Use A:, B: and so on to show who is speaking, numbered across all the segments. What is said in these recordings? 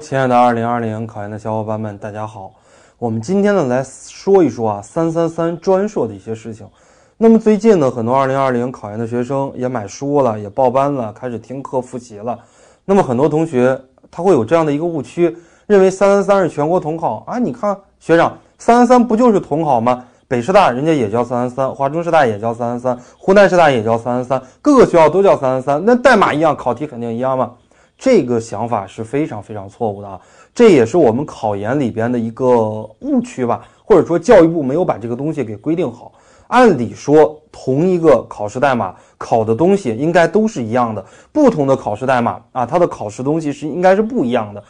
A: 亲爱的二零二零考研的小伙伴们，大家好。我们今天呢来说一说啊三三三专硕的一些事情。那么最近呢，很多二零二零考研的学生也买书了，也报班了，开始听课复习了。那么很多同学他会有这样的一个误区，认为三三三是全国统考啊。你看学长，三三三不就是统考吗？北师大人家也叫三三三，华中师大也叫三三三，湖南师大也叫三三三，各个学校都叫三三三，那代码一样，考题肯定一样吗？这个想法是非常非常错误的啊！这也是我们考研里边的一个误区吧，或者说教育部没有把这个东西给规定好。按理说，同一个考试代码考的东西应该都是一样的，不同的考试代码啊，它的考试东西是应该是不一样的。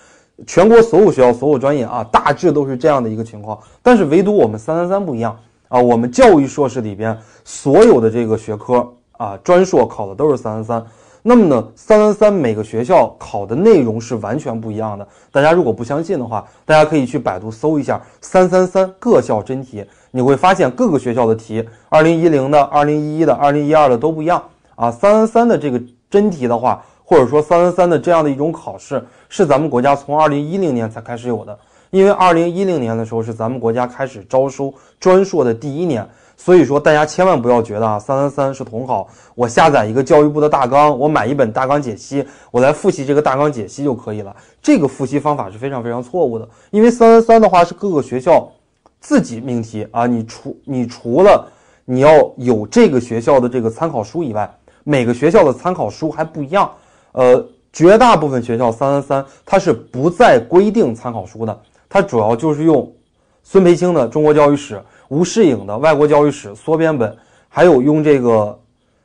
A: 全国所有学校、所有专业啊，大致都是这样的一个情况。但是唯独我们三三三不一样啊，我们教育硕士里边所有的这个学科啊，专硕考的都是三三三。那么呢，三三三每个学校考的内容是完全不一样的。大家如果不相信的话，大家可以去百度搜一下“三三三各校真题”，你会发现各个学校的题，二零一零的、二零一一的、二零一二的都不一样啊。三三三的这个真题的话，或者说三三三的这样的一种考试，是咱们国家从二零一零年才开始有的，因为二零一零年的时候是咱们国家开始招收专硕的第一年。所以说，大家千万不要觉得啊，三三三是统考，我下载一个教育部的大纲，我买一本大纲解析，我来复习这个大纲解析就可以了。这个复习方法是非常非常错误的，因为三三三的话是各个学校自己命题啊，你除你除了你要有这个学校的这个参考书以外，每个学校的参考书还不一样。呃，绝大部分学校三三三它是不再规定参考书的，它主要就是用孙培青的《中国教育史》。吴世颖的外国教育史缩编本，还有用这个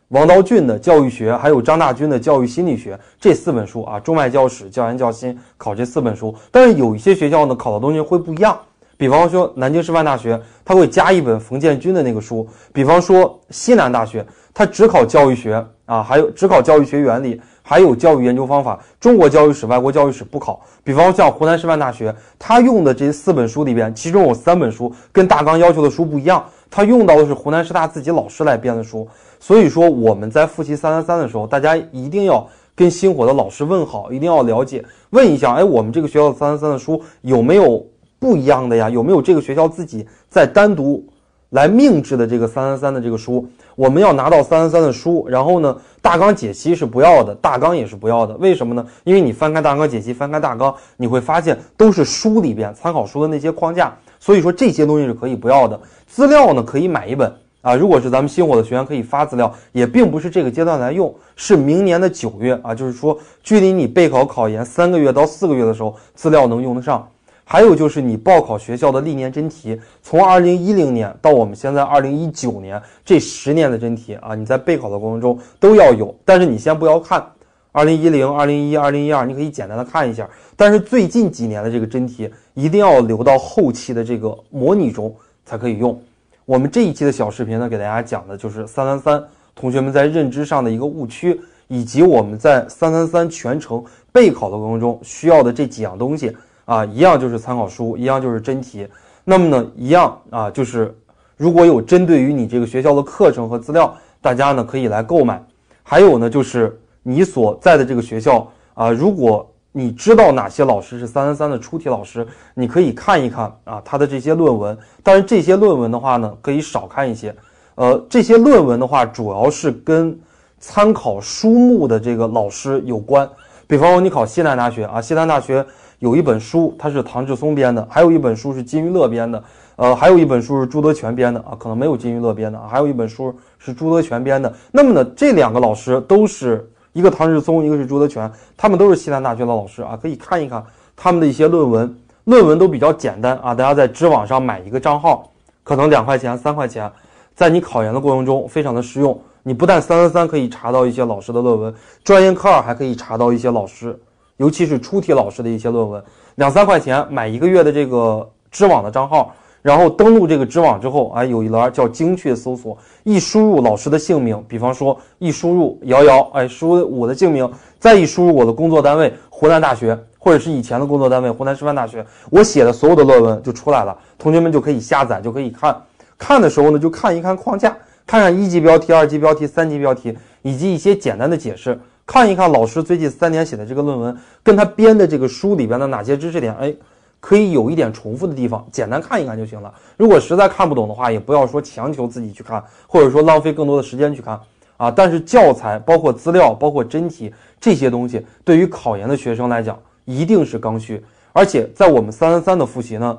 A: 王道俊的教育学，还有张大军的教育心理学这四本书啊，中外教史、教研教心考这四本书。但是有一些学校呢，考的东西会不一样。比方说南京师范大学，它会加一本冯建军的那个书；比方说西南大学，它只考教育学啊，还有只考教育学原理。还有教育研究方法，中国教育史、外国教育史不考。比方像湖南师范大学，他用的这四本书里边，其中有三本书跟大纲要求的书不一样，他用到的是湖南师大自己老师来编的书。所以说我们在复习三三三的时候，大家一定要跟星火的老师问好，一定要了解，问一下，哎，我们这个学校三三三的书有没有不一样的呀？有没有这个学校自己在单独来命制的这个三三三的这个书？我们要拿到三三三的书，然后呢，大纲解析是不要的，大纲也是不要的。为什么呢？因为你翻开大纲解析，翻开大纲，你会发现都是书里边参考书的那些框架。所以说这些东西是可以不要的。资料呢，可以买一本啊。如果是咱们星火的学员，可以发资料，也并不是这个阶段来用，是明年的九月啊，就是说距离你备考考研三个月到四个月的时候，资料能用得上。还有就是你报考学校的历年真题，从二零一零年到我们现在二零一九年这十年的真题啊，你在备考的过程中都要有。但是你先不要看二零一零、二零一、二零一二，你可以简单的看一下。但是最近几年的这个真题一定要留到后期的这个模拟中才可以用。我们这一期的小视频呢，给大家讲的就是三三三同学们在认知上的一个误区，以及我们在三三三全程备考的过程中需要的这几样东西。啊，一样就是参考书，一样就是真题。那么呢，一样啊，就是如果有针对于你这个学校的课程和资料，大家呢可以来购买。还有呢，就是你所在的这个学校啊，如果你知道哪些老师是三三三的出题老师，你可以看一看啊他的这些论文。但是这些论文的话呢，可以少看一些。呃，这些论文的话，主要是跟参考书目的这个老师有关。比方说你考西南大学啊，西南大学。有一本书，它是唐志松编的；还有一本书是金玉乐编的，呃，还有一本书是朱德全编的啊，可能没有金玉乐编的啊。还有一本书是朱德全编的。那么呢，这两个老师都是一个唐志松，一个是朱德全，他们都是西南大学的老师啊，可以看一看他们的一些论文，论文都比较简单啊。大家在知网上买一个账号，可能两块钱、三块钱，在你考研的过程中非常的实用。你不但三三三可以查到一些老师的论文，专业课二还可以查到一些老师。尤其是出题老师的一些论文，两三块钱买一个月的这个知网的账号，然后登录这个知网之后，哎，有一栏叫精确搜索，一输入老师的姓名，比方说一输入瑶瑶，哎，输我的姓名，再一输入我的工作单位湖南大学，或者是以前的工作单位湖南师范大学，我写的所有的论文就出来了，同学们就可以下载，就可以看。看的时候呢，就看一看框架，看看一级标题、二级标题、三级标题，以及一些简单的解释。看一看老师最近三年写的这个论文，跟他编的这个书里边的哪些知识点，哎，可以有一点重复的地方，简单看一看就行了。如果实在看不懂的话，也不要说强求自己去看，或者说浪费更多的时间去看啊。但是教材、包括资料、包括真题这些东西，对于考研的学生来讲，一定是刚需。而且在我们三三三的复习呢，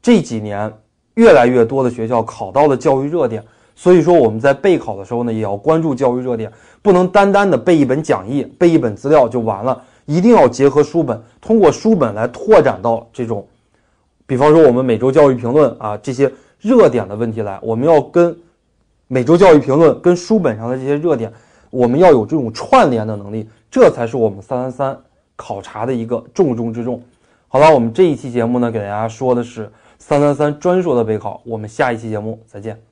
A: 这几年越来越多的学校考到了教育热点。所以说我们在备考的时候呢，也要关注教育热点，不能单单的背一本讲义、背一本资料就完了，一定要结合书本，通过书本来拓展到这种，比方说我们每周教育评论啊这些热点的问题来，我们要跟每周教育评论跟书本上的这些热点，我们要有这种串联的能力，这才是我们三三三考察的一个重中之重。好了，我们这一期节目呢，给大家说的是三三三专硕的备考，我们下一期节目再见。